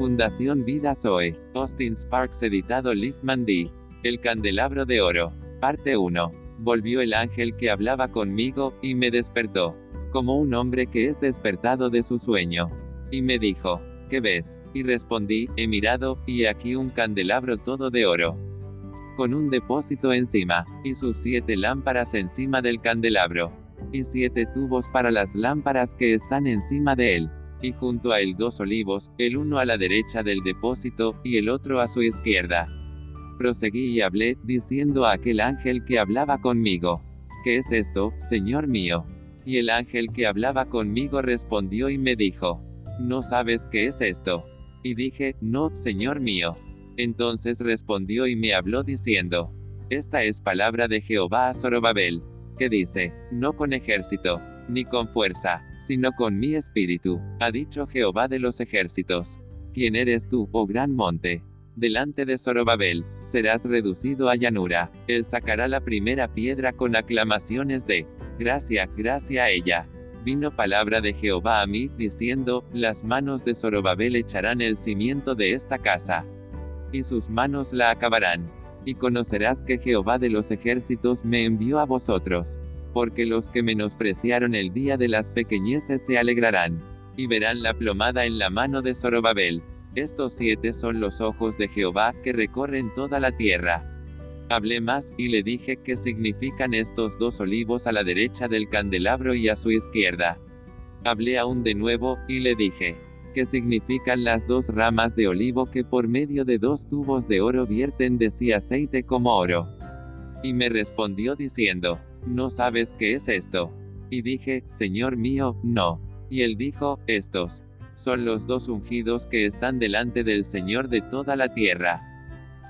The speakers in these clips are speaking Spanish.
Fundación Vida Zoe. Austin Sparks editado Liefman D. El candelabro de oro. Parte 1. Volvió el ángel que hablaba conmigo, y me despertó. Como un hombre que es despertado de su sueño. Y me dijo, ¿qué ves? Y respondí, he mirado, y aquí un candelabro todo de oro. Con un depósito encima, y sus siete lámparas encima del candelabro. Y siete tubos para las lámparas que están encima de él. Y junto a él dos olivos, el uno a la derecha del depósito, y el otro a su izquierda. Proseguí y hablé, diciendo a aquel ángel que hablaba conmigo. ¿Qué es esto, Señor mío? Y el ángel que hablaba conmigo respondió y me dijo, ¿no sabes qué es esto? Y dije, no, Señor mío. Entonces respondió y me habló diciendo, esta es palabra de Jehová a Zorobabel, que dice, no con ejército, ni con fuerza, sino con mi espíritu, ha dicho Jehová de los ejércitos. ¿Quién eres tú, oh gran monte? Delante de Zorobabel, serás reducido a llanura, él sacará la primera piedra con aclamaciones de, gracia, gracia a ella. Vino palabra de Jehová a mí, diciendo, las manos de Zorobabel echarán el cimiento de esta casa. Y sus manos la acabarán. Y conocerás que Jehová de los ejércitos me envió a vosotros. Porque los que menospreciaron el día de las pequeñeces se alegrarán. Y verán la plomada en la mano de Zorobabel. Estos siete son los ojos de Jehová que recorren toda la tierra. Hablé más, y le dije qué significan estos dos olivos a la derecha del candelabro y a su izquierda. Hablé aún de nuevo, y le dije, ¿qué significan las dos ramas de olivo que por medio de dos tubos de oro vierten de sí aceite como oro? Y me respondió diciendo, ¿no sabes qué es esto? Y dije, Señor mío, no. Y él dijo, estos son los dos ungidos que están delante del Señor de toda la tierra.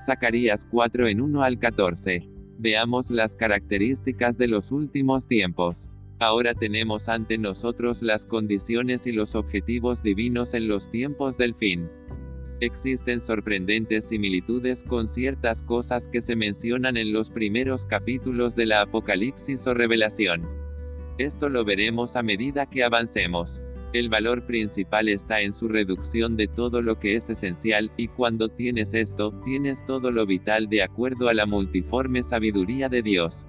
Zacarías 4 en 1 al 14. Veamos las características de los últimos tiempos. Ahora tenemos ante nosotros las condiciones y los objetivos divinos en los tiempos del fin. Existen sorprendentes similitudes con ciertas cosas que se mencionan en los primeros capítulos de la Apocalipsis o Revelación. Esto lo veremos a medida que avancemos. El valor principal está en su reducción de todo lo que es esencial, y cuando tienes esto, tienes todo lo vital de acuerdo a la multiforme sabiduría de Dios.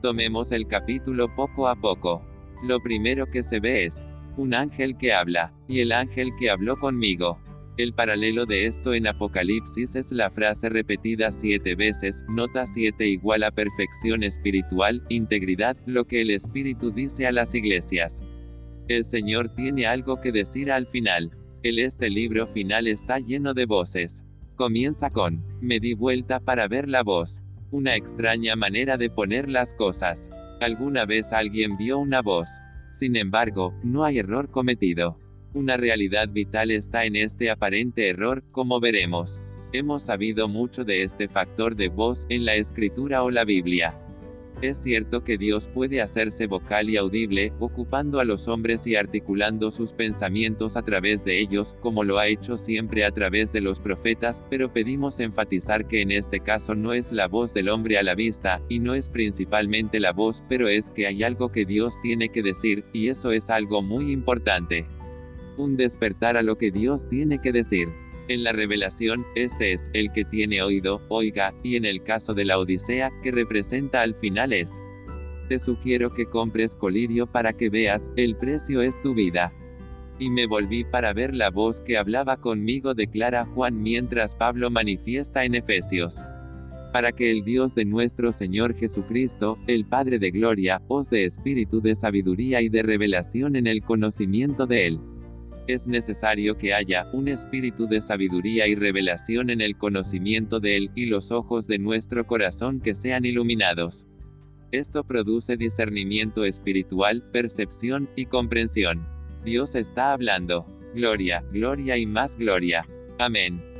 Tomemos el capítulo poco a poco. Lo primero que se ve es, un ángel que habla, y el ángel que habló conmigo. El paralelo de esto en Apocalipsis es la frase repetida siete veces, nota 7 igual a perfección espiritual, integridad, lo que el Espíritu dice a las iglesias. El Señor tiene algo que decir al final. El este libro final está lleno de voces. Comienza con, me di vuelta para ver la voz. Una extraña manera de poner las cosas. Alguna vez alguien vio una voz. Sin embargo, no hay error cometido. Una realidad vital está en este aparente error, como veremos. Hemos sabido mucho de este factor de voz en la escritura o la Biblia. Es cierto que Dios puede hacerse vocal y audible, ocupando a los hombres y articulando sus pensamientos a través de ellos, como lo ha hecho siempre a través de los profetas, pero pedimos enfatizar que en este caso no es la voz del hombre a la vista, y no es principalmente la voz, pero es que hay algo que Dios tiene que decir, y eso es algo muy importante. Un despertar a lo que Dios tiene que decir. En la revelación, este es, el que tiene oído, oiga, y en el caso de la Odisea, que representa al final es. Te sugiero que compres colirio para que veas, el precio es tu vida. Y me volví para ver la voz que hablaba conmigo, declara Juan mientras Pablo manifiesta en Efesios. Para que el Dios de nuestro Señor Jesucristo, el Padre de Gloria, os dé espíritu de sabiduría y de revelación en el conocimiento de Él es necesario que haya un espíritu de sabiduría y revelación en el conocimiento de Él, y los ojos de nuestro corazón que sean iluminados. Esto produce discernimiento espiritual, percepción y comprensión. Dios está hablando. Gloria, gloria y más gloria. Amén.